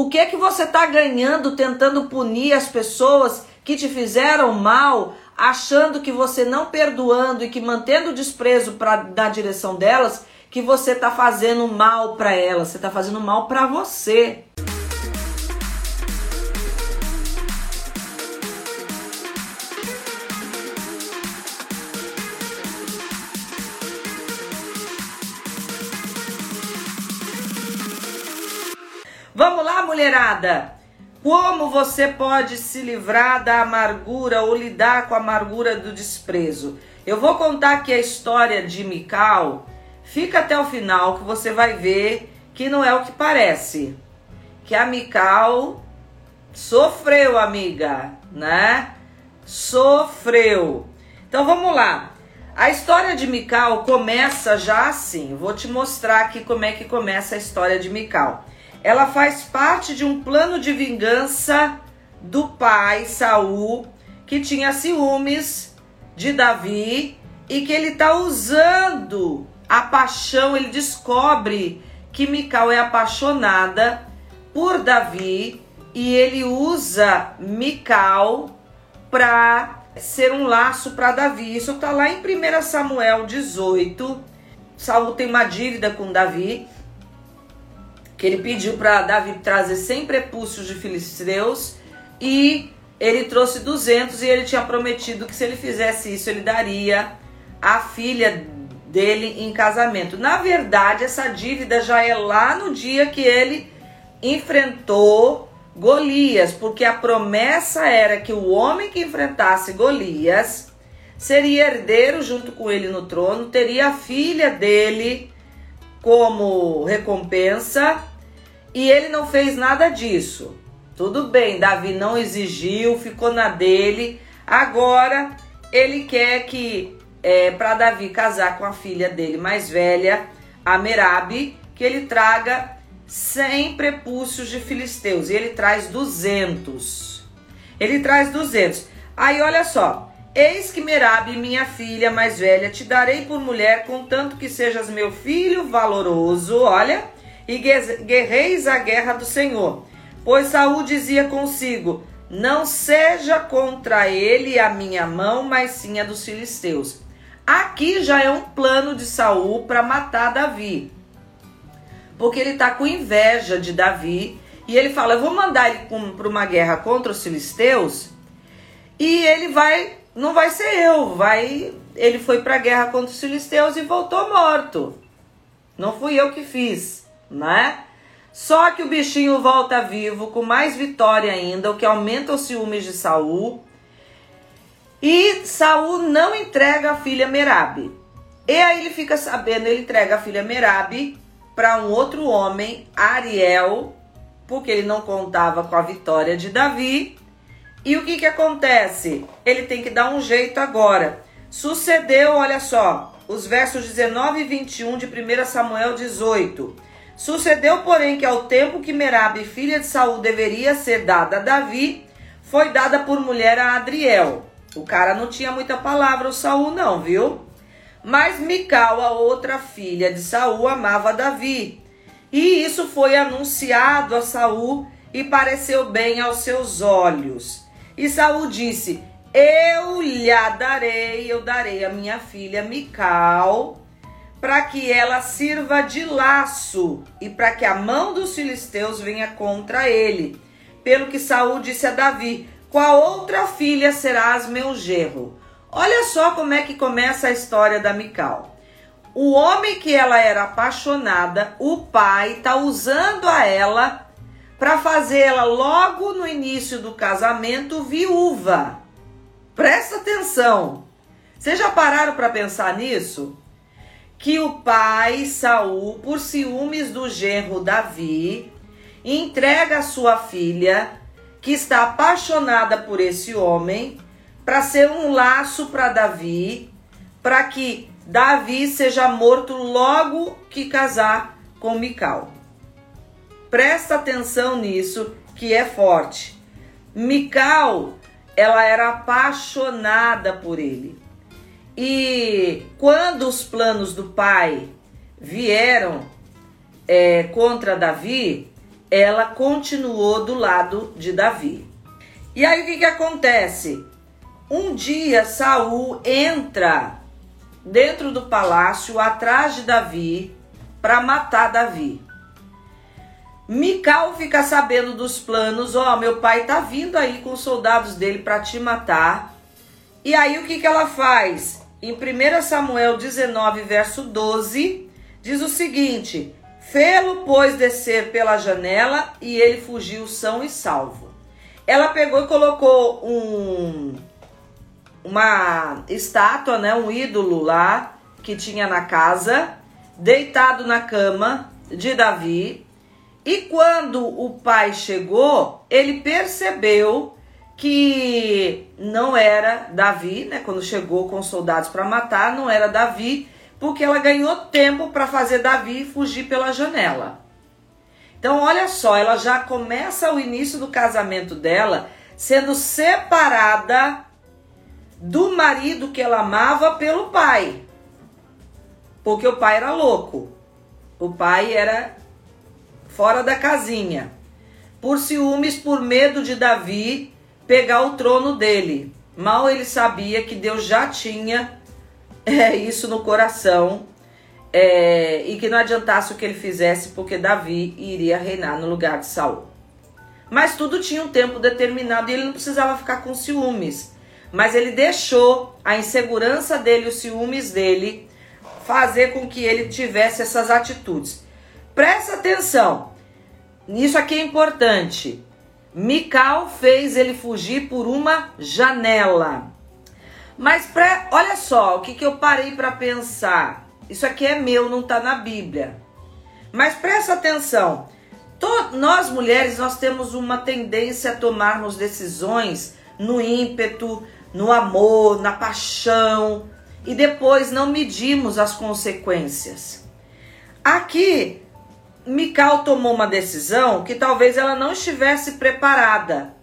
O que é que você está ganhando tentando punir as pessoas que te fizeram mal, achando que você não perdoando e que mantendo o desprezo pra, na direção delas, que você está fazendo mal para elas, você está fazendo mal para você. Mulherada! Como você pode se livrar da amargura ou lidar com a amargura do desprezo? Eu vou contar aqui a história de Mical. Fica até o final que você vai ver que não é o que parece. Que a Mical sofreu, amiga, né? Sofreu. Então vamos lá. A história de Mical começa já assim. vou te mostrar aqui como é que começa a história de Mical ela faz parte de um plano de vingança do pai Saul, que tinha ciúmes de Davi e que ele está usando a paixão, ele descobre que Mical é apaixonada por Davi e ele usa Mical para ser um laço para Davi. Isso está lá em 1 Samuel 18. Saul tem uma dívida com Davi que ele pediu para Davi trazer 100 prepúcios de filisteus e ele trouxe 200 e ele tinha prometido que se ele fizesse isso ele daria a filha dele em casamento. Na verdade, essa dívida já é lá no dia que ele enfrentou Golias, porque a promessa era que o homem que enfrentasse Golias seria herdeiro junto com ele no trono, teria a filha dele como recompensa e ele não fez nada disso. Tudo bem, Davi não exigiu, ficou na dele. Agora ele quer que é, para Davi casar com a filha dele mais velha, a Merabe, que ele traga 100 prepúcios de filisteus. E ele traz 200. Ele traz 200. Aí olha só. Eis que Merabe, minha filha mais velha, te darei por mulher, contanto que sejas meu filho valoroso. Olha e guerreis a guerra do Senhor. Pois Saul dizia consigo: Não seja contra ele a minha mão, mas sim a dos filisteus. Aqui já é um plano de Saul para matar Davi. Porque ele está com inveja de Davi e ele fala: Eu vou mandar ele para uma guerra contra os filisteus e ele vai, não vai ser eu, vai. Ele foi para a guerra contra os filisteus e voltou morto. Não fui eu que fiz né? Só que o bichinho volta vivo com mais vitória ainda, o que aumenta os ciúmes de Saul. E Saul não entrega a filha Merabe. E aí ele fica sabendo, ele entrega a filha Merabe para um outro homem, Ariel, porque ele não contava com a vitória de Davi. E o que que acontece? Ele tem que dar um jeito agora. Sucedeu, olha só, os versos 19 e 21 de 1 Samuel 18. Sucedeu, porém, que ao tempo que Merabe, filha de Saul, deveria ser dada a Davi, foi dada por mulher a Adriel. O cara não tinha muita palavra, o Saul não, viu? Mas Mical, a outra filha de Saul, amava Davi. E isso foi anunciado a Saul e pareceu bem aos seus olhos. E Saul disse: Eu lhe darei, eu darei a minha filha Mical para que ela sirva de laço e para que a mão dos filisteus venha contra ele. Pelo que Saul disse a Davi: Qual outra filha serás meu gerro? Olha só como é que começa a história da Mical. O homem que ela era apaixonada, o pai está usando a ela para fazê-la logo no início do casamento viúva. Presta atenção. Vocês já pararam para pensar nisso? Que o pai Saul, por ciúmes do genro Davi, entrega sua filha, que está apaixonada por esse homem, para ser um laço para Davi, para que Davi seja morto logo que casar com Mical. Presta atenção nisso, que é forte. Mical, ela era apaixonada por ele. E quando os planos do pai vieram é, contra Davi, ela continuou do lado de Davi. E aí o que, que acontece? Um dia Saul entra dentro do palácio atrás de Davi para matar Davi. Mical fica sabendo dos planos, ó, oh, meu pai tá vindo aí com os soldados dele para te matar. E aí o que que ela faz? Em 1 Samuel 19, verso 12, diz o seguinte: Fê-lo, pois, descer pela janela e ele fugiu são e salvo. Ela pegou e colocou um uma estátua, né, um ídolo lá que tinha na casa, deitado na cama de Davi. E quando o pai chegou, ele percebeu que não era Davi, né? Quando chegou com os soldados para matar, não era Davi, porque ela ganhou tempo para fazer Davi fugir pela janela. Então, olha só, ela já começa o início do casamento dela sendo separada do marido que ela amava pelo pai. Porque o pai era louco. O pai era fora da casinha. Por ciúmes, por medo de Davi pegar o trono dele. Mal ele sabia que Deus já tinha é, isso no coração é, e que não adiantasse o que ele fizesse, porque Davi iria reinar no lugar de Saul. Mas tudo tinha um tempo determinado e ele não precisava ficar com ciúmes. Mas ele deixou a insegurança dele, os ciúmes dele, fazer com que ele tivesse essas atitudes. Presta atenção, isso aqui é importante. Mical fez ele fugir por uma janela. Mas pra, olha só, o que, que eu parei para pensar. Isso aqui é meu, não está na Bíblia. Mas presta atenção. To, nós mulheres, nós temos uma tendência a tomarmos decisões no ímpeto, no amor, na paixão e depois não medimos as consequências. Aqui Mical tomou uma decisão que talvez ela não estivesse preparada.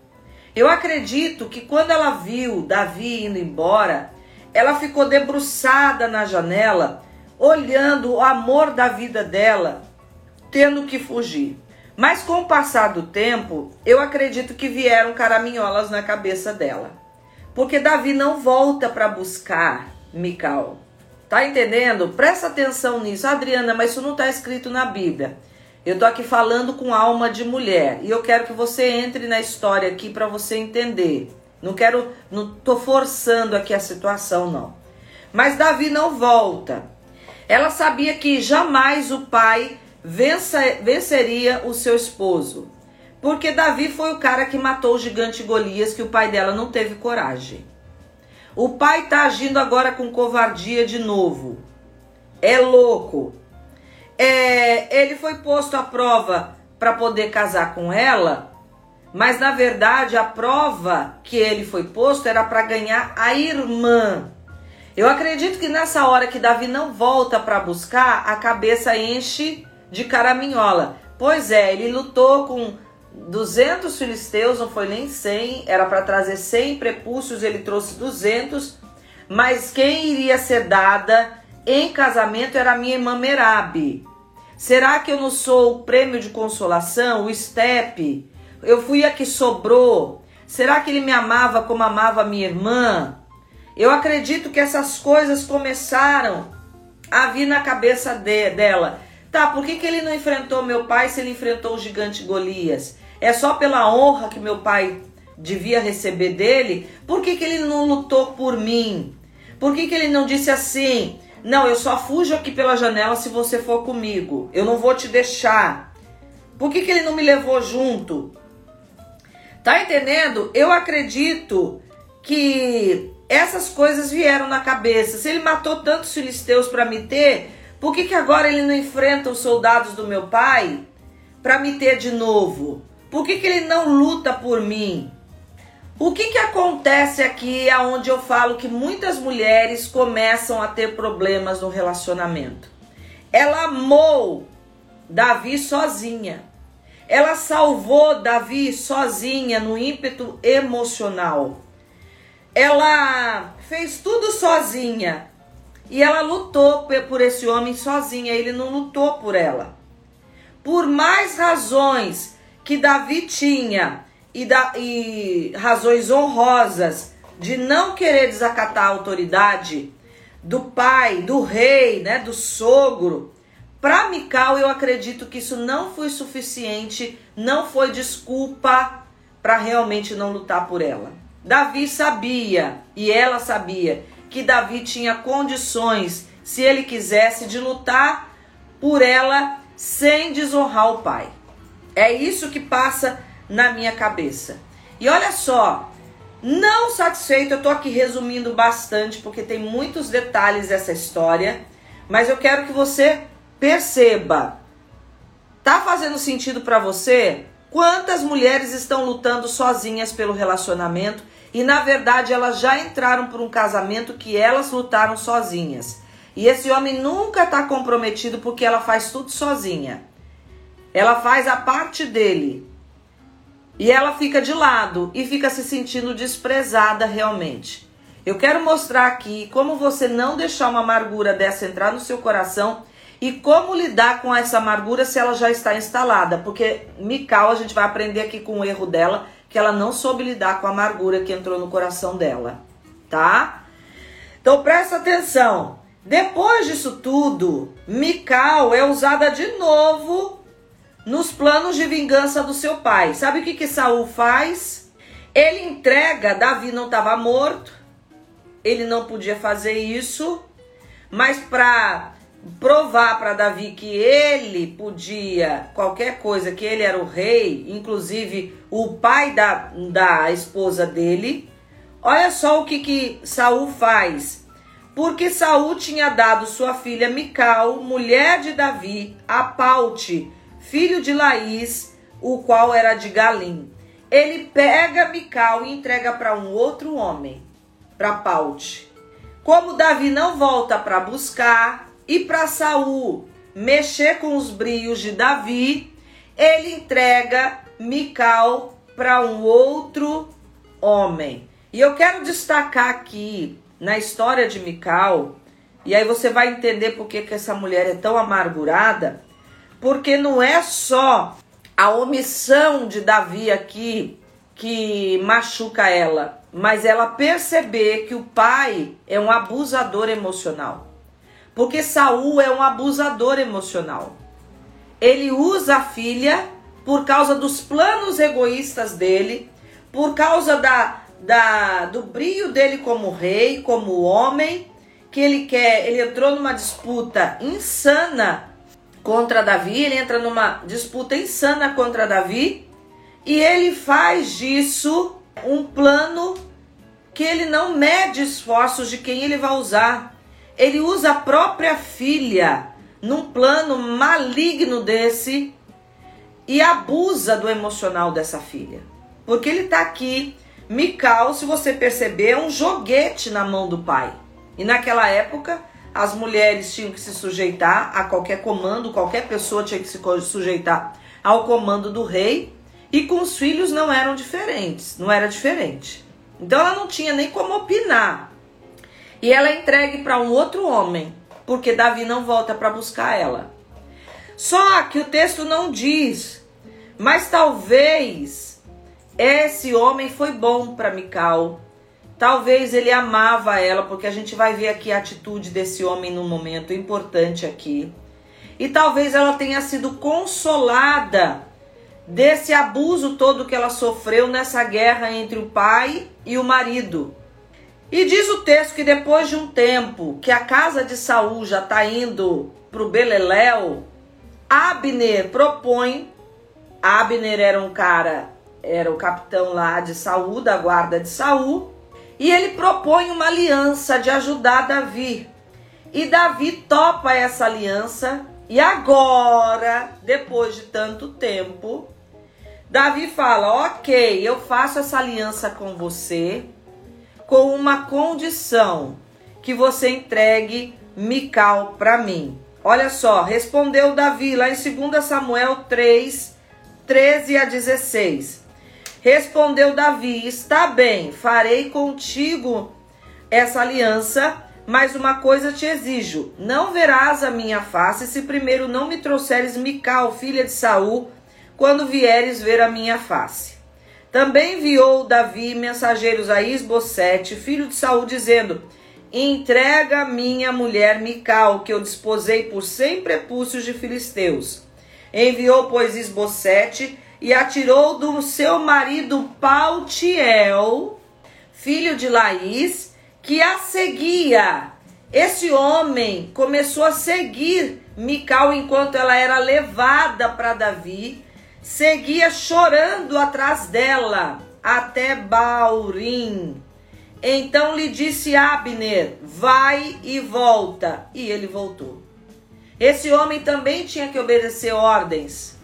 Eu acredito que quando ela viu Davi indo embora, ela ficou debruçada na janela, olhando o amor da vida dela, tendo que fugir. Mas com o passar do tempo, eu acredito que vieram caraminholas na cabeça dela. Porque Davi não volta para buscar Mical. Tá entendendo? Presta atenção nisso. Adriana, mas isso não está escrito na Bíblia. Eu tô aqui falando com alma de mulher e eu quero que você entre na história aqui para você entender. Não quero, não tô forçando aqui a situação não. Mas Davi não volta. Ela sabia que jamais o pai vença, venceria o seu esposo, porque Davi foi o cara que matou o gigante Golias que o pai dela não teve coragem. O pai tá agindo agora com covardia de novo. É louco é, ele foi posto à prova para poder casar com ela, mas na verdade a prova que ele foi posto era para ganhar a irmã. Eu acredito que nessa hora que Davi não volta para buscar, a cabeça enche de caraminhola. Pois é, ele lutou com 200 filisteus, não foi nem 100, era para trazer 100 prepúcios, ele trouxe 200, mas quem iria ser dada em casamento era minha irmã Merabe. Será que eu não sou o prêmio de consolação, o step? Eu fui a que sobrou? Será que ele me amava como amava minha irmã? Eu acredito que essas coisas começaram a vir na cabeça de, dela. Tá, por que, que ele não enfrentou meu pai se ele enfrentou o gigante Golias? É só pela honra que meu pai devia receber dele? Por que, que ele não lutou por mim? Por que, que ele não disse assim? Não, eu só fujo aqui pela janela se você for comigo. Eu não vou te deixar. Por que, que ele não me levou junto? Tá entendendo? Eu acredito que essas coisas vieram na cabeça. Se ele matou tantos filisteus para me ter, por que, que agora ele não enfrenta os soldados do meu pai para me ter de novo? Por que, que ele não luta por mim? O que, que acontece aqui aonde eu falo que muitas mulheres começam a ter problemas no relacionamento? Ela amou Davi sozinha. Ela salvou Davi sozinha no ímpeto emocional. Ela fez tudo sozinha. E ela lutou por esse homem sozinha, ele não lutou por ela. Por mais razões que Davi tinha e, da, e razões honrosas de não querer desacatar a autoridade do pai, do rei, né, do sogro, para Mical eu acredito que isso não foi suficiente, não foi desculpa para realmente não lutar por ela. Davi sabia e ela sabia que Davi tinha condições, se ele quisesse, de lutar por ela sem desonrar o pai. É isso que passa na minha cabeça. E olha só, não satisfeito, eu tô aqui resumindo bastante porque tem muitos detalhes dessa história, mas eu quero que você perceba. Tá fazendo sentido para você? Quantas mulheres estão lutando sozinhas pelo relacionamento e na verdade elas já entraram por um casamento que elas lutaram sozinhas. E esse homem nunca está comprometido porque ela faz tudo sozinha. Ela faz a parte dele. E ela fica de lado e fica se sentindo desprezada realmente. Eu quero mostrar aqui como você não deixar uma amargura dessa entrar no seu coração e como lidar com essa amargura se ela já está instalada. Porque Mical, a gente vai aprender aqui com o erro dela, que ela não soube lidar com a amargura que entrou no coração dela, tá? Então presta atenção. Depois disso tudo, Mical é usada de novo nos planos de vingança do seu pai. Sabe o que que Saul faz? Ele entrega, Davi não estava morto, ele não podia fazer isso, mas para provar para Davi que ele podia qualquer coisa, que ele era o rei, inclusive o pai da, da esposa dele. Olha só o que que Saul faz. Porque Saul tinha dado sua filha Mical, mulher de Davi, a Paute, filho de Laís, o qual era de Galim. Ele pega Mical e entrega para um outro homem, para Paute. Como Davi não volta para buscar e para Saul mexer com os brios de Davi, ele entrega Mical para um outro homem. E eu quero destacar aqui na história de Mical, e aí você vai entender por que, que essa mulher é tão amargurada, porque não é só a omissão de Davi aqui que machuca ela, mas ela perceber que o pai é um abusador emocional. Porque Saul é um abusador emocional. Ele usa a filha por causa dos planos egoístas dele, por causa da, da do brilho dele como rei, como homem, que ele quer, ele entrou numa disputa insana contra Davi, ele entra numa disputa insana contra Davi e ele faz disso um plano que ele não mede esforços de quem ele vai usar. Ele usa a própria filha num plano maligno desse e abusa do emocional dessa filha. Porque ele está aqui, Mical, se você perceber, é um joguete na mão do pai. E naquela época, as mulheres tinham que se sujeitar a qualquer comando, qualquer pessoa tinha que se sujeitar ao comando do rei, e com os filhos não eram diferentes, não era diferente. Então ela não tinha nem como opinar. E ela é entregue para um outro homem, porque Davi não volta para buscar ela. Só que o texto não diz, mas talvez esse homem foi bom para Mical, Talvez ele amava ela, porque a gente vai ver aqui a atitude desse homem no momento importante aqui. E talvez ela tenha sido consolada desse abuso todo que ela sofreu nessa guerra entre o pai e o marido. E diz o texto que depois de um tempo que a casa de Saul já está indo para o Beleléu, Abner propõe. Abner era um cara, era o capitão lá de Saul, da guarda de Saul e ele propõe uma aliança de ajudar Davi. E Davi topa essa aliança. E agora, depois de tanto tempo, Davi fala: Ok, eu faço essa aliança com você, com uma condição: que você entregue Mical para mim. Olha só, respondeu Davi lá em 2 Samuel 3, 13 a 16. Respondeu Davi: Está bem, farei contigo essa aliança, mas uma coisa te exijo: não verás a minha face se primeiro não me trouxeres Mical, filha de Saul, quando vieres ver a minha face. Também enviou Davi mensageiros a Isbosete, filho de Saul, dizendo: Entrega minha mulher Mical, que eu desposei por cem prepúcios de filisteus. Enviou, pois, Isbosete e atirou do seu marido Pautiel, filho de Laís, que a seguia. Esse homem começou a seguir Mical enquanto ela era levada para Davi, seguia chorando atrás dela até Baurim. Então lhe disse Abner: Vai e volta. E ele voltou. Esse homem também tinha que obedecer ordens.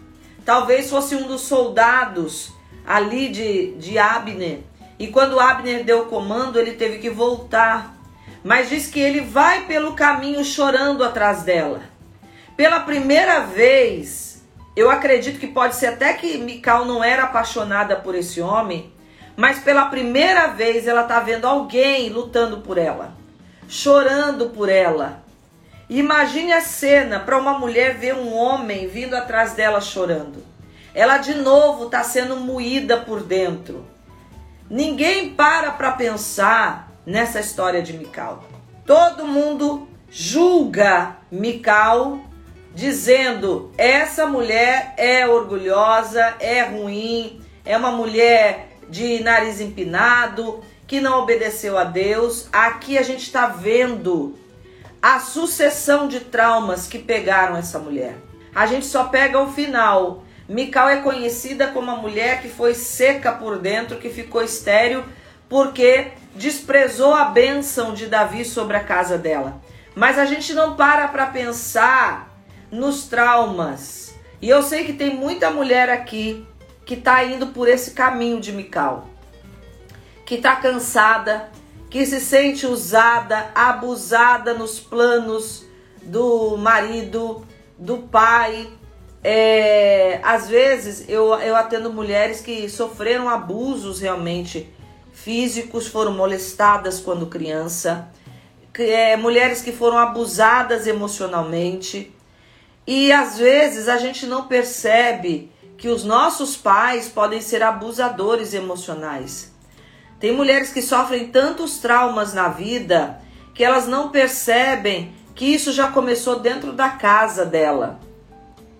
Talvez fosse um dos soldados ali de, de Abner. E quando Abner deu o comando, ele teve que voltar. Mas diz que ele vai pelo caminho chorando atrás dela. Pela primeira vez, eu acredito que pode ser até que Mical não era apaixonada por esse homem, mas pela primeira vez ela está vendo alguém lutando por ela, chorando por ela. Imagine a cena para uma mulher ver um homem vindo atrás dela chorando. Ela de novo está sendo moída por dentro. Ninguém para para pensar nessa história de Mical. Todo mundo julga Mical dizendo: essa mulher é orgulhosa, é ruim, é uma mulher de nariz empinado, que não obedeceu a Deus. Aqui a gente está vendo a sucessão de traumas que pegaram essa mulher. A gente só pega o final. Mical é conhecida como a mulher que foi seca por dentro, que ficou estéril, porque desprezou a bênção de Davi sobre a casa dela. Mas a gente não para para pensar nos traumas. E eu sei que tem muita mulher aqui que está indo por esse caminho de Mical, que está cansada, que se sente usada, abusada nos planos do marido, do pai. É, às vezes eu, eu atendo mulheres que sofreram abusos realmente físicos, foram molestadas quando criança, é, mulheres que foram abusadas emocionalmente, e às vezes a gente não percebe que os nossos pais podem ser abusadores emocionais. Tem mulheres que sofrem tantos traumas na vida que elas não percebem que isso já começou dentro da casa dela.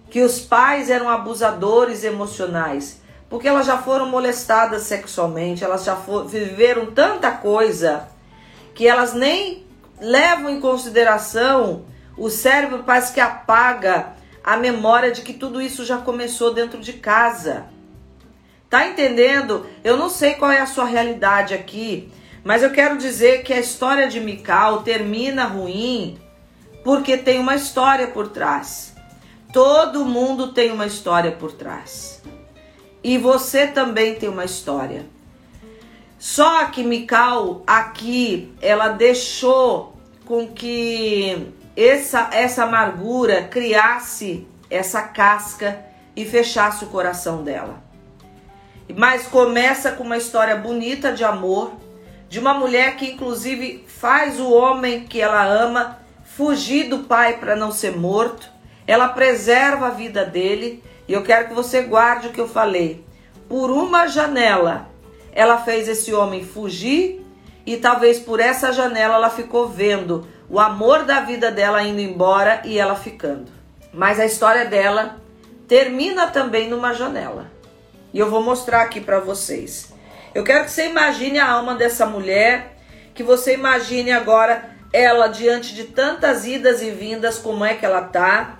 Que os pais eram abusadores emocionais, porque elas já foram molestadas sexualmente, elas já for, viveram tanta coisa que elas nem levam em consideração o cérebro parece que apaga a memória de que tudo isso já começou dentro de casa. Tá entendendo? Eu não sei qual é a sua realidade aqui, mas eu quero dizer que a história de Mical termina ruim porque tem uma história por trás. Todo mundo tem uma história por trás. E você também tem uma história. Só que Mical aqui, ela deixou com que essa, essa amargura criasse essa casca e fechasse o coração dela. Mas começa com uma história bonita de amor, de uma mulher que inclusive faz o homem que ela ama fugir do pai para não ser morto. Ela preserva a vida dele, e eu quero que você guarde o que eu falei. Por uma janela, ela fez esse homem fugir e talvez por essa janela ela ficou vendo o amor da vida dela indo embora e ela ficando. Mas a história dela termina também numa janela. E eu vou mostrar aqui para vocês. Eu quero que você imagine a alma dessa mulher, que você imagine agora ela diante de tantas idas e vindas, como é que ela tá.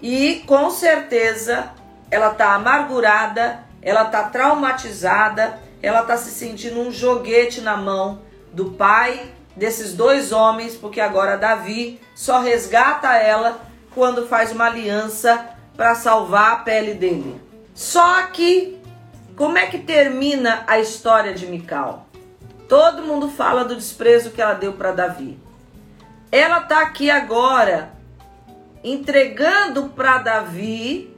E com certeza ela tá amargurada, ela tá traumatizada, ela tá se sentindo um joguete na mão do pai desses dois homens, porque agora Davi só resgata ela quando faz uma aliança para salvar a pele dele. Só que como é que termina a história de Mical? Todo mundo fala do desprezo que ela deu para Davi. Ela tá aqui agora entregando para Davi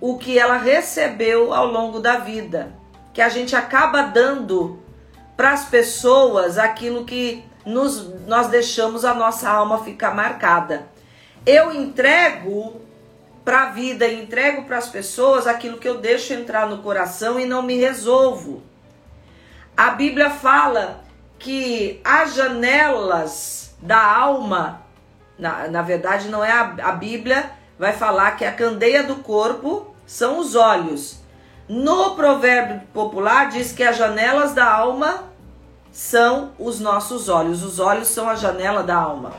o que ela recebeu ao longo da vida, que a gente acaba dando para as pessoas aquilo que nos, nós deixamos a nossa alma ficar marcada. Eu entrego para a vida e entrego para as pessoas aquilo que eu deixo entrar no coração e não me resolvo. A Bíblia fala que as janelas da alma, na, na verdade não é a, a Bíblia, vai falar que a candeia do corpo são os olhos. No provérbio popular diz que as janelas da alma são os nossos olhos. Os olhos são a janela da alma.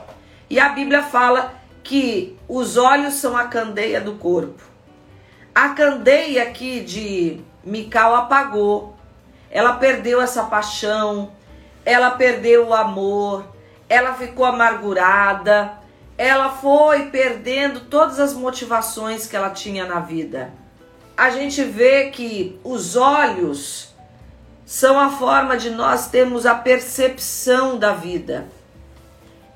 E a Bíblia fala que os olhos são a candeia do corpo. A candeia aqui de Mical apagou. Ela perdeu essa paixão, ela perdeu o amor, ela ficou amargurada, ela foi perdendo todas as motivações que ela tinha na vida. A gente vê que os olhos são a forma de nós termos a percepção da vida.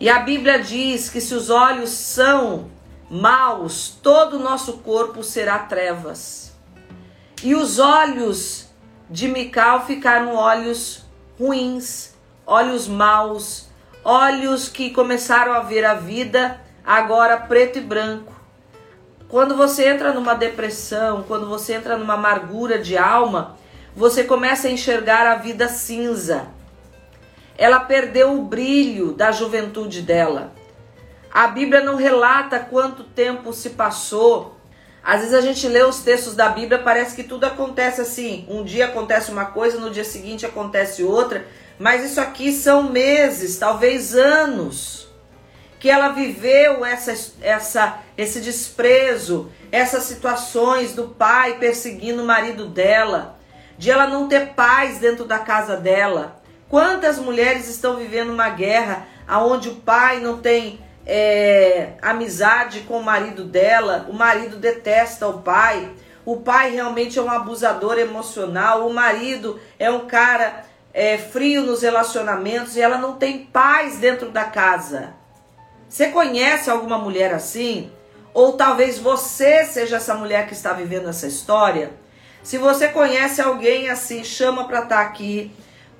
E a Bíblia diz que se os olhos são maus, todo o nosso corpo será trevas. E os olhos de Mical ficaram olhos ruins, olhos maus, olhos que começaram a ver a vida agora preto e branco. Quando você entra numa depressão, quando você entra numa amargura de alma, você começa a enxergar a vida cinza. Ela perdeu o brilho da juventude dela. A Bíblia não relata quanto tempo se passou. Às vezes a gente lê os textos da Bíblia, parece que tudo acontece assim. Um dia acontece uma coisa, no dia seguinte acontece outra. Mas isso aqui são meses, talvez anos, que ela viveu essa, essa, esse desprezo, essas situações do pai perseguindo o marido dela, de ela não ter paz dentro da casa dela. Quantas mulheres estão vivendo uma guerra aonde o pai não tem é, amizade com o marido dela, o marido detesta o pai, o pai realmente é um abusador emocional, o marido é um cara é, frio nos relacionamentos e ela não tem paz dentro da casa. Você conhece alguma mulher assim? Ou talvez você seja essa mulher que está vivendo essa história? Se você conhece alguém assim, chama para estar tá aqui,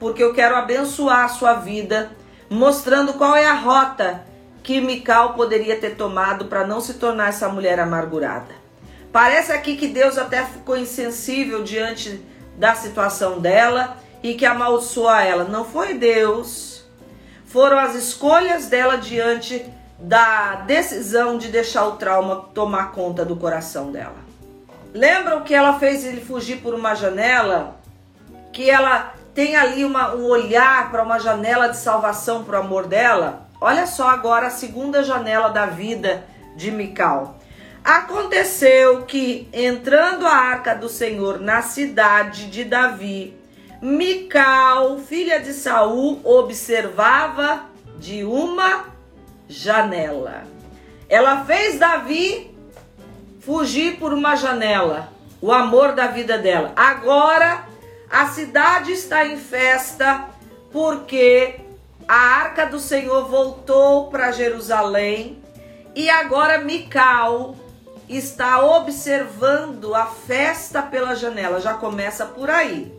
porque eu quero abençoar a sua vida, mostrando qual é a rota que Mical poderia ter tomado para não se tornar essa mulher amargurada. Parece aqui que Deus até ficou insensível diante da situação dela e que amaldiçoou ela. Não foi Deus, foram as escolhas dela diante da decisão de deixar o trauma tomar conta do coração dela. Lembram que ela fez ele fugir por uma janela? Que ela tem ali uma, um olhar para uma janela de salvação para o amor dela? Olha só agora a segunda janela da vida de Mical. Aconteceu que, entrando a arca do Senhor na cidade de Davi, Mical, filha de Saul, observava de uma janela. Ela fez Davi fugir por uma janela, o amor da vida dela. Agora a cidade está em festa porque a arca do Senhor voltou para Jerusalém e agora Mical está observando a festa pela janela. Já começa por aí.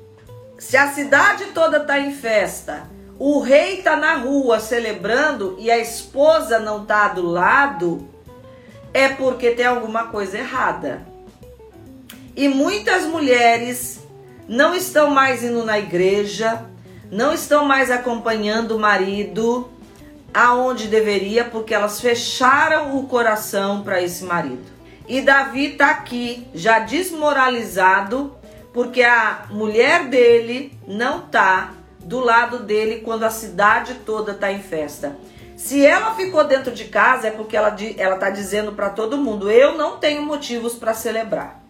Se a cidade toda está em festa, o rei está na rua celebrando e a esposa não está do lado, é porque tem alguma coisa errada. E muitas mulheres não estão mais indo na igreja, não estão mais acompanhando o marido aonde deveria, porque elas fecharam o coração para esse marido. E Davi está aqui, já desmoralizado, porque a mulher dele não tá do lado dele quando a cidade toda tá em festa. Se ela ficou dentro de casa, é porque ela, ela tá dizendo para todo mundo: eu não tenho motivos para celebrar.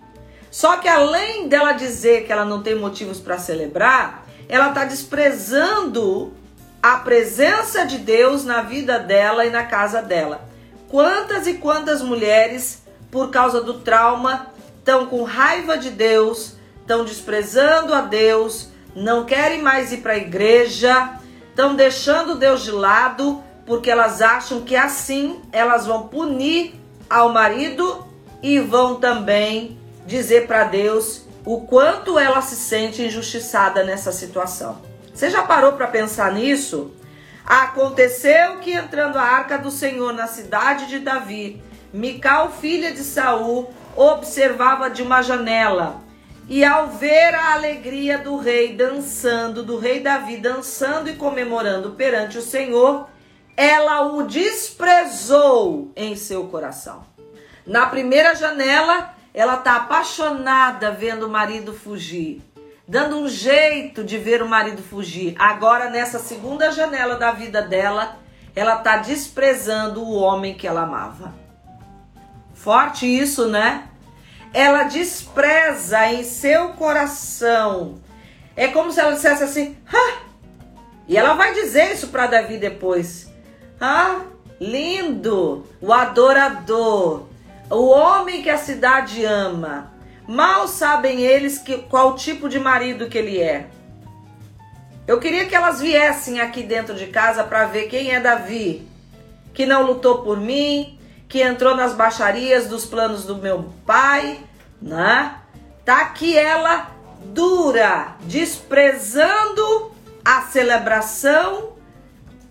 Só que além dela dizer que ela não tem motivos para celebrar, ela tá desprezando a presença de Deus na vida dela e na casa dela. Quantas e quantas mulheres, por causa do trauma, estão com raiva de Deus, estão desprezando a Deus, não querem mais ir para a igreja, estão deixando Deus de lado porque elas acham que assim elas vão punir ao marido e vão também dizer para Deus o quanto ela se sente injustiçada nessa situação. Você já parou para pensar nisso? Aconteceu que entrando a arca do Senhor na cidade de Davi, Mical, filha de Saul, observava de uma janela. E ao ver a alegria do rei dançando, do rei Davi dançando e comemorando perante o Senhor, ela o desprezou em seu coração. Na primeira janela, ela está apaixonada vendo o marido fugir, dando um jeito de ver o marido fugir. Agora, nessa segunda janela da vida dela, ela está desprezando o homem que ela amava. Forte isso, né? Ela despreza em seu coração. É como se ela dissesse assim: ah! e ela vai dizer isso para Davi depois. Ah, lindo, o adorador, o homem que a cidade ama. Mal sabem eles que, qual tipo de marido que ele é. Eu queria que elas viessem aqui dentro de casa para ver quem é Davi, que não lutou por mim, que entrou nas baixarias dos planos do meu pai, né? Tá aqui ela dura, desprezando a celebração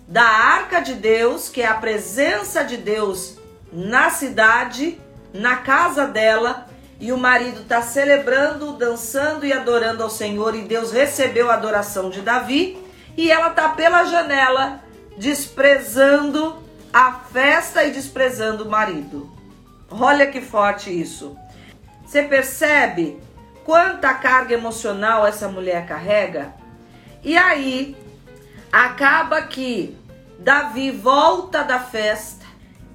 da arca de Deus, que é a presença de Deus na cidade, na casa dela, e o marido está celebrando, dançando e adorando ao Senhor, e Deus recebeu a adoração de Davi, e ela está pela janela desprezando a festa e desprezando o marido. Olha que forte isso. Você percebe quanta carga emocional essa mulher carrega? E aí, acaba que Davi volta da festa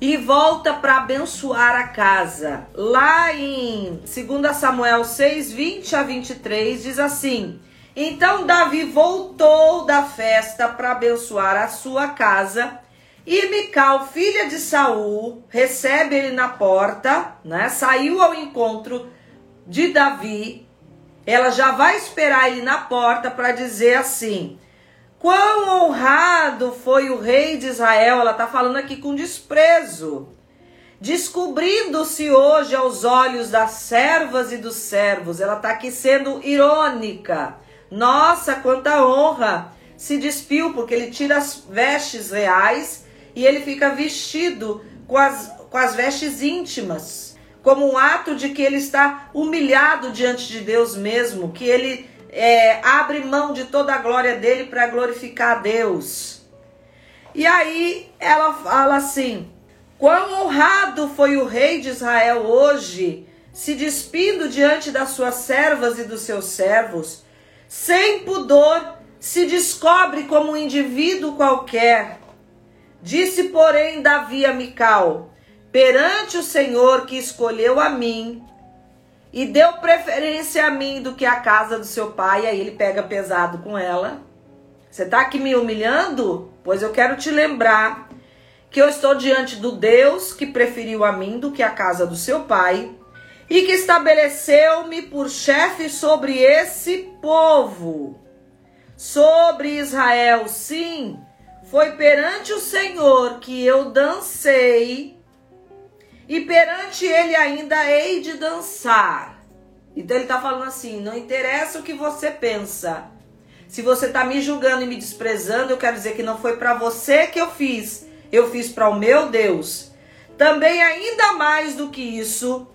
e volta para abençoar a casa. Lá em 2 Samuel 6, 20 a 23, diz assim: Então Davi voltou da festa para abençoar a sua casa. E Mical, filha de Saul, recebe ele na porta, né? Saiu ao encontro de Davi. Ela já vai esperar ele na porta para dizer assim: Quão honrado foi o rei de Israel, ela está falando aqui com desprezo. Descobrindo-se hoje aos olhos das servas e dos servos, ela está aqui sendo irônica. Nossa, quanta honra! Se despiu, porque ele tira as vestes reais e ele fica vestido com as, com as vestes íntimas, como um ato de que ele está humilhado diante de Deus mesmo, que ele é, abre mão de toda a glória dele para glorificar a Deus. E aí ela fala assim: Quão honrado foi o rei de Israel hoje, se despindo diante das suas servas e dos seus servos, sem pudor, se descobre como um indivíduo qualquer. Disse, porém, Davi a Mical: Perante o Senhor que escolheu a mim e deu preferência a mim do que a casa do seu pai, aí ele pega pesado com ela. Você está aqui me humilhando? Pois eu quero te lembrar que eu estou diante do Deus que preferiu a mim do que a casa do seu pai e que estabeleceu-me por chefe sobre esse povo, sobre Israel. Sim, foi perante o Senhor que eu dancei e perante ele ainda hei de dançar. Então ele está falando assim: não interessa o que você pensa. Se você está me julgando e me desprezando, eu quero dizer que não foi para você que eu fiz, eu fiz para o meu Deus. Também, ainda mais do que isso,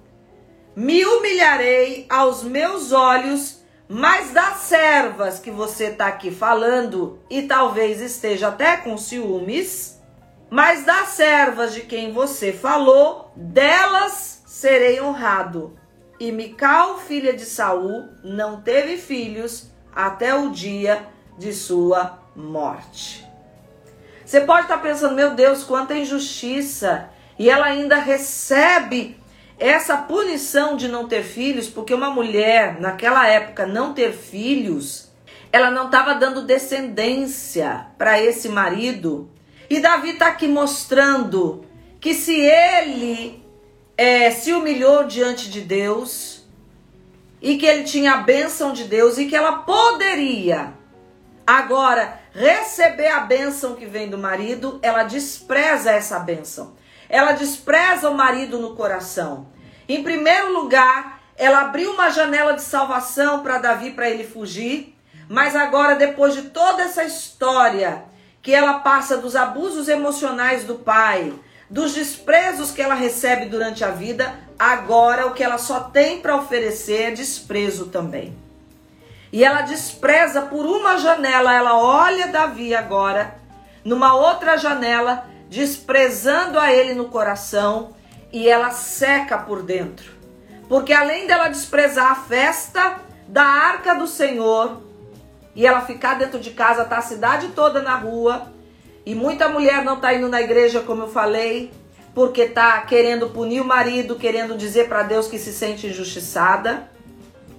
me humilharei aos meus olhos, mas das servas que você está aqui falando, e talvez esteja até com ciúmes mas das servas de quem você falou, delas serei honrado. E Mical, filha de Saul, não teve filhos até o dia de sua morte. Você pode estar pensando, meu Deus, quanta injustiça! E ela ainda recebe essa punição de não ter filhos, porque uma mulher, naquela época, não ter filhos, ela não estava dando descendência para esse marido e Davi está aqui mostrando que se ele é, se humilhou diante de Deus e que ele tinha a bênção de Deus e que ela poderia agora receber a bênção que vem do marido, ela despreza essa bênção. Ela despreza o marido no coração. Em primeiro lugar, ela abriu uma janela de salvação para Davi para ele fugir, mas agora depois de toda essa história que ela passa dos abusos emocionais do pai, dos desprezos que ela recebe durante a vida, agora o que ela só tem para oferecer é desprezo também. E ela despreza por uma janela, ela olha Davi agora, numa outra janela, desprezando a ele no coração, e ela seca por dentro. Porque além dela desprezar a festa da arca do Senhor, e ela ficar dentro de casa, tá a cidade toda na rua, e muita mulher não tá indo na igreja, como eu falei, porque tá querendo punir o marido, querendo dizer para Deus que se sente injustiçada.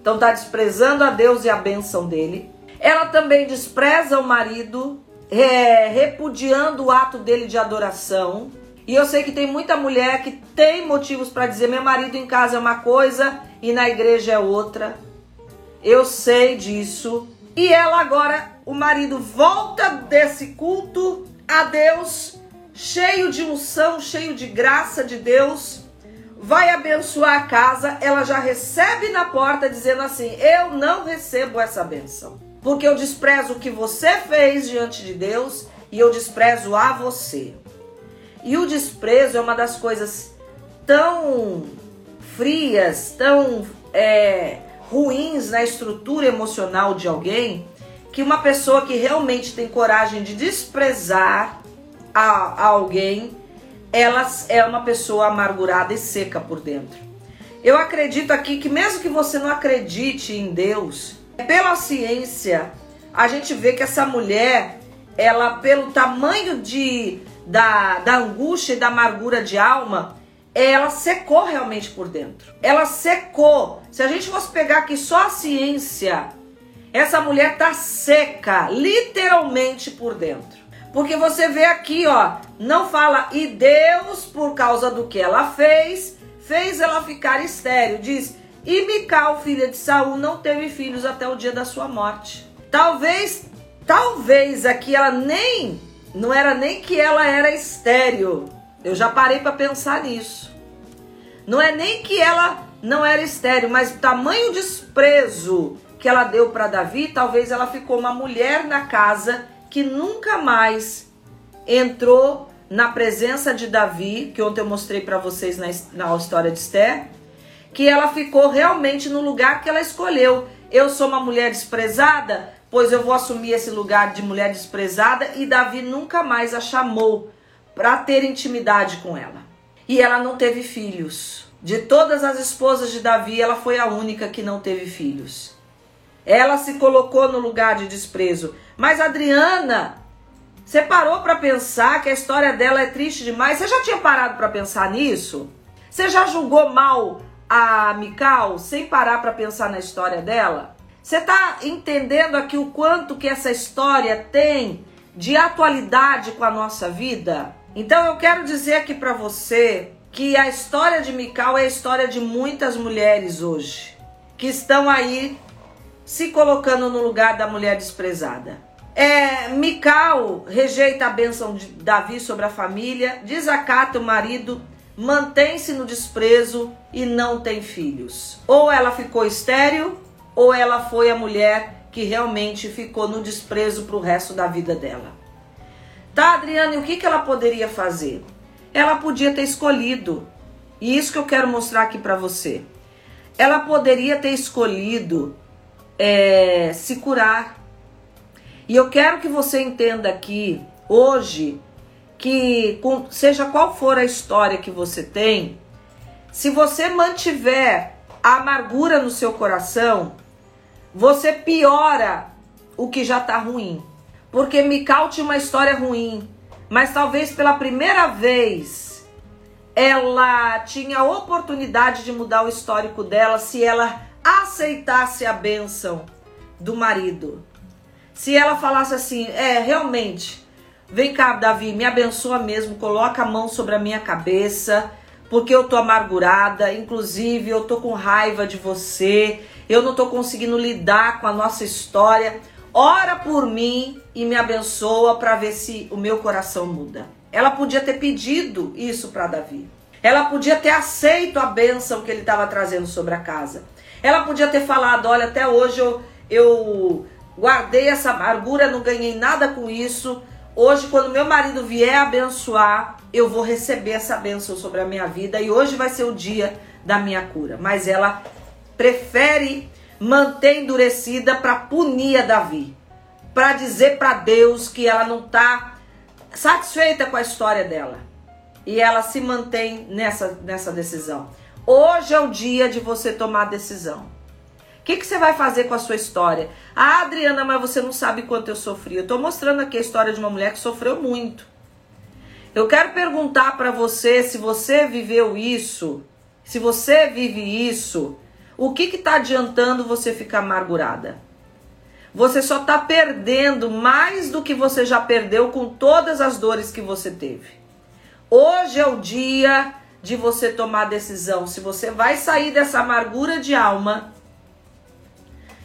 Então tá desprezando a Deus e a bênção dele. Ela também despreza o marido, é, repudiando o ato dele de adoração. E eu sei que tem muita mulher que tem motivos para dizer: meu marido em casa é uma coisa e na igreja é outra. Eu sei disso. E ela agora, o marido volta desse culto a Deus, cheio de unção, cheio de graça de Deus, vai abençoar a casa, ela já recebe na porta dizendo assim: Eu não recebo essa benção, porque eu desprezo o que você fez diante de Deus e eu desprezo a você. E o desprezo é uma das coisas tão frias, tão é, ruins na estrutura emocional de alguém que uma pessoa que realmente tem coragem de desprezar a, a alguém, ela é uma pessoa amargurada e seca por dentro. Eu acredito aqui que mesmo que você não acredite em Deus, pela ciência, a gente vê que essa mulher, ela pelo tamanho de da, da angústia e da amargura de alma, ela secou realmente por dentro. Ela secou. Se a gente fosse pegar aqui só a ciência essa mulher tá seca, literalmente por dentro. Porque você vê aqui, ó, não fala e Deus, por causa do que ela fez, fez ela ficar estéril. Diz: "E Mical, filha de Saul, não teve filhos até o dia da sua morte". Talvez, talvez aqui ela nem não era nem que ela era estéril. Eu já parei para pensar nisso. Não é nem que ela não era estéril, mas o tamanho desprezo que ela deu para Davi, talvez ela ficou uma mulher na casa que nunca mais entrou na presença de Davi, que ontem eu mostrei para vocês na, na história de Esther, que ela ficou realmente no lugar que ela escolheu. Eu sou uma mulher desprezada, pois eu vou assumir esse lugar de mulher desprezada e Davi nunca mais a chamou para ter intimidade com ela. E ela não teve filhos. De todas as esposas de Davi, ela foi a única que não teve filhos. Ela se colocou no lugar de desprezo. Mas Adriana, você parou para pensar que a história dela é triste demais? Você já tinha parado para pensar nisso? Você já julgou mal a Mical sem parar para pensar na história dela? Você está entendendo aqui o quanto que essa história tem de atualidade com a nossa vida? Então eu quero dizer aqui para você que a história de Mical é a história de muitas mulheres hoje que estão aí se colocando no lugar da mulher desprezada. É, Mical rejeita a bênção de Davi sobre a família, desacata o marido, mantém-se no desprezo e não tem filhos. Ou ela ficou estéril, ou ela foi a mulher que realmente ficou no desprezo para o resto da vida dela. Tá, Adriana, e o que, que ela poderia fazer? Ela podia ter escolhido, e isso que eu quero mostrar aqui para você. Ela poderia ter escolhido é, se curar. E eu quero que você entenda aqui, hoje, que com, seja qual for a história que você tem, se você mantiver a amargura no seu coração, você piora o que já está ruim. Porque Mikal tinha uma história ruim, mas talvez pela primeira vez ela tinha a oportunidade de mudar o histórico dela se ela aceitasse a bênção do marido, se ela falasse assim, é, realmente, vem cá, Davi, me abençoa mesmo, coloca a mão sobre a minha cabeça, porque eu tô amargurada, inclusive eu tô com raiva de você, eu não tô conseguindo lidar com a nossa história. Ora por mim e me abençoa para ver se o meu coração muda. Ela podia ter pedido isso para Davi. Ela podia ter aceito a bênção que ele estava trazendo sobre a casa. Ela podia ter falado: olha, até hoje eu, eu guardei essa amargura, não ganhei nada com isso. Hoje, quando meu marido vier abençoar, eu vou receber essa bênção sobre a minha vida e hoje vai ser o dia da minha cura. Mas ela prefere manter endurecida para punir a Davi, para dizer para Deus que ela não está satisfeita com a história dela. E ela se mantém nessa, nessa decisão. Hoje é o dia de você tomar a decisão. O que, que você vai fazer com a sua história? Ah, Adriana, mas você não sabe quanto eu sofri. Eu estou mostrando aqui a história de uma mulher que sofreu muito. Eu quero perguntar para você se você viveu isso, se você vive isso, o que está adiantando você ficar amargurada? Você só está perdendo mais do que você já perdeu com todas as dores que você teve. Hoje é o dia de você tomar a decisão se você vai sair dessa amargura de alma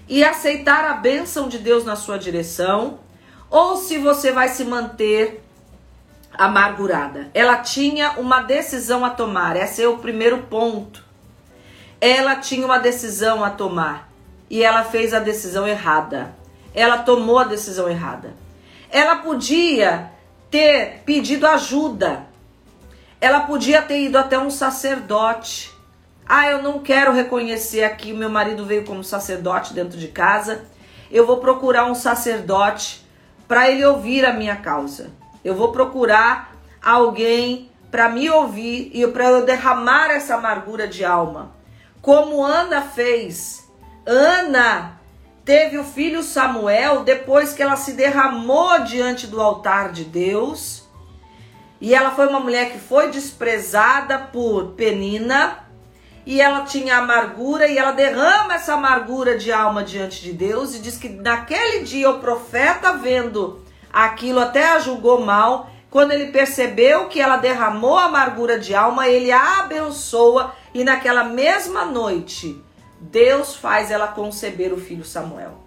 e aceitar a bênção de Deus na sua direção, ou se você vai se manter amargurada. Ela tinha uma decisão a tomar, esse é o primeiro ponto. Ela tinha uma decisão a tomar e ela fez a decisão errada. Ela tomou a decisão errada. Ela podia ter pedido ajuda. Ela podia ter ido até um sacerdote ah, eu não quero reconhecer aqui, meu marido veio como sacerdote dentro de casa. Eu vou procurar um sacerdote para ele ouvir a minha causa. Eu vou procurar alguém para me ouvir e para eu derramar essa amargura de alma. Como Ana fez. Ana teve o filho Samuel depois que ela se derramou diante do altar de Deus. E ela foi uma mulher que foi desprezada por Penina e ela tinha amargura e ela derrama essa amargura de alma diante de Deus e diz que naquele dia o profeta vendo aquilo até a julgou mal, quando ele percebeu que ela derramou amargura de alma, ele a abençoa e naquela mesma noite Deus faz ela conceber o filho Samuel.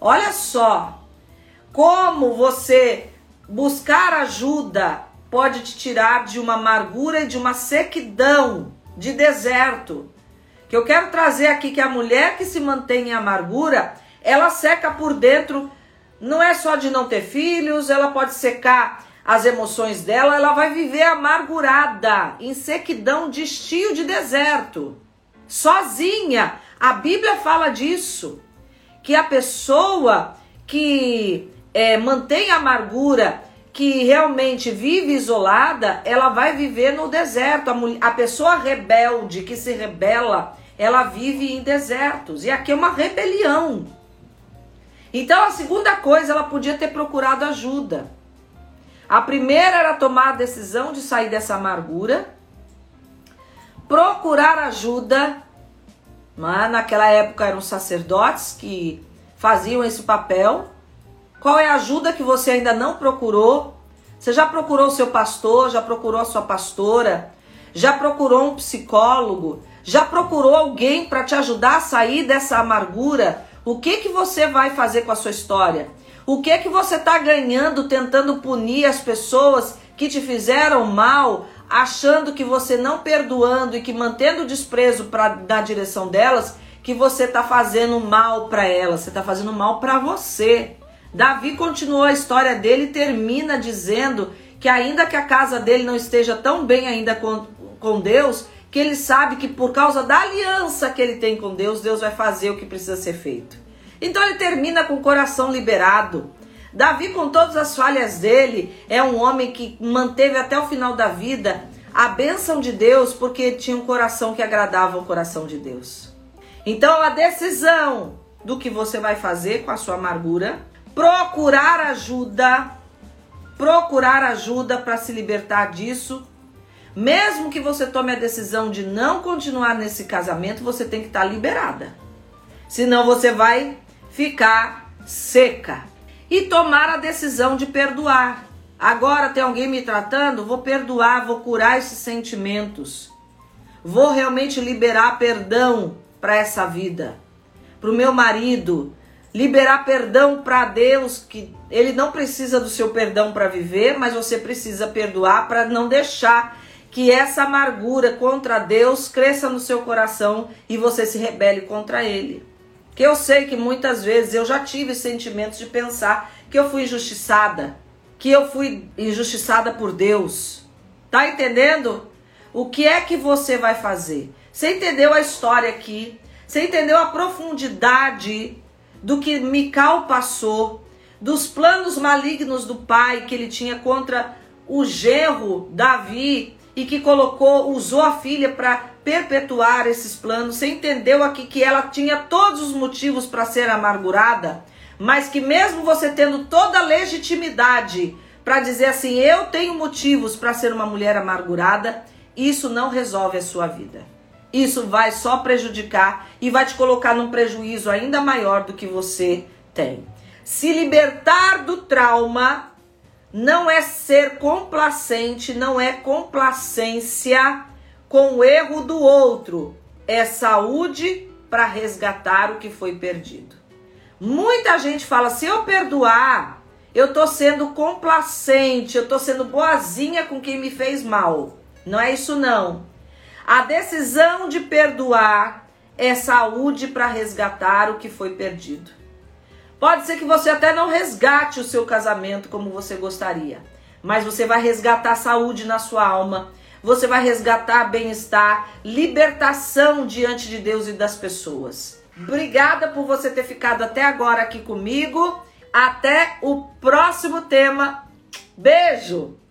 Olha só como você buscar ajuda pode te tirar de uma amargura e de uma sequidão de deserto. Que eu quero trazer aqui que a mulher que se mantém em amargura, ela seca por dentro, não é só de não ter filhos, ela pode secar as emoções dela, ela vai viver amargurada, em sequidão de estio de deserto, sozinha. A Bíblia fala disso, que a pessoa que é, mantém a amargura que realmente vive isolada, ela vai viver no deserto. A, a pessoa rebelde que se rebela, ela vive em desertos. E aqui é uma rebelião. Então a segunda coisa, ela podia ter procurado ajuda. A primeira era tomar a decisão de sair dessa amargura, procurar ajuda. Mas naquela época eram sacerdotes que faziam esse papel. Qual é a ajuda que você ainda não procurou? Você já procurou o seu pastor? Já procurou a sua pastora? Já procurou um psicólogo? Já procurou alguém para te ajudar a sair dessa amargura? O que que você vai fazer com a sua história? O que que você está ganhando tentando punir as pessoas que te fizeram mal, achando que você não perdoando e que mantendo o desprezo pra, na direção delas, que você está fazendo mal para elas, você está fazendo mal para você. Davi continuou a história dele e termina dizendo que ainda que a casa dele não esteja tão bem ainda com, com Deus, que ele sabe que por causa da aliança que ele tem com Deus, Deus vai fazer o que precisa ser feito. Então ele termina com o coração liberado. Davi, com todas as falhas dele, é um homem que manteve até o final da vida a bênção de Deus porque tinha um coração que agradava o coração de Deus. Então a decisão do que você vai fazer com a sua amargura procurar ajuda, procurar ajuda para se libertar disso. Mesmo que você tome a decisão de não continuar nesse casamento, você tem que estar tá liberada. Senão você vai ficar seca. E tomar a decisão de perdoar. Agora tem alguém me tratando, vou perdoar, vou curar esses sentimentos. Vou realmente liberar perdão para essa vida. Para o meu marido, liberar perdão para Deus, que ele não precisa do seu perdão para viver, mas você precisa perdoar para não deixar que essa amargura contra Deus cresça no seu coração e você se rebele contra ele. Que eu sei que muitas vezes eu já tive sentimentos de pensar que eu fui injustiçada, que eu fui injustiçada por Deus. Tá entendendo? O que é que você vai fazer? Você entendeu a história aqui? Você entendeu a profundidade do que Mical passou, dos planos malignos do pai que ele tinha contra o genro Davi e que colocou, usou a filha para perpetuar esses planos. Você entendeu aqui que ela tinha todos os motivos para ser amargurada, mas que mesmo você tendo toda a legitimidade para dizer assim, eu tenho motivos para ser uma mulher amargurada, isso não resolve a sua vida. Isso vai só prejudicar e vai te colocar num prejuízo ainda maior do que você tem. Se libertar do trauma não é ser complacente, não é complacência com o erro do outro, é saúde para resgatar o que foi perdido. Muita gente fala: se eu perdoar, eu tô sendo complacente, eu tô sendo boazinha com quem me fez mal. Não é isso não. A decisão de perdoar é saúde para resgatar o que foi perdido. Pode ser que você até não resgate o seu casamento como você gostaria, mas você vai resgatar saúde na sua alma, você vai resgatar bem-estar, libertação diante de Deus e das pessoas. Obrigada por você ter ficado até agora aqui comigo. Até o próximo tema. Beijo!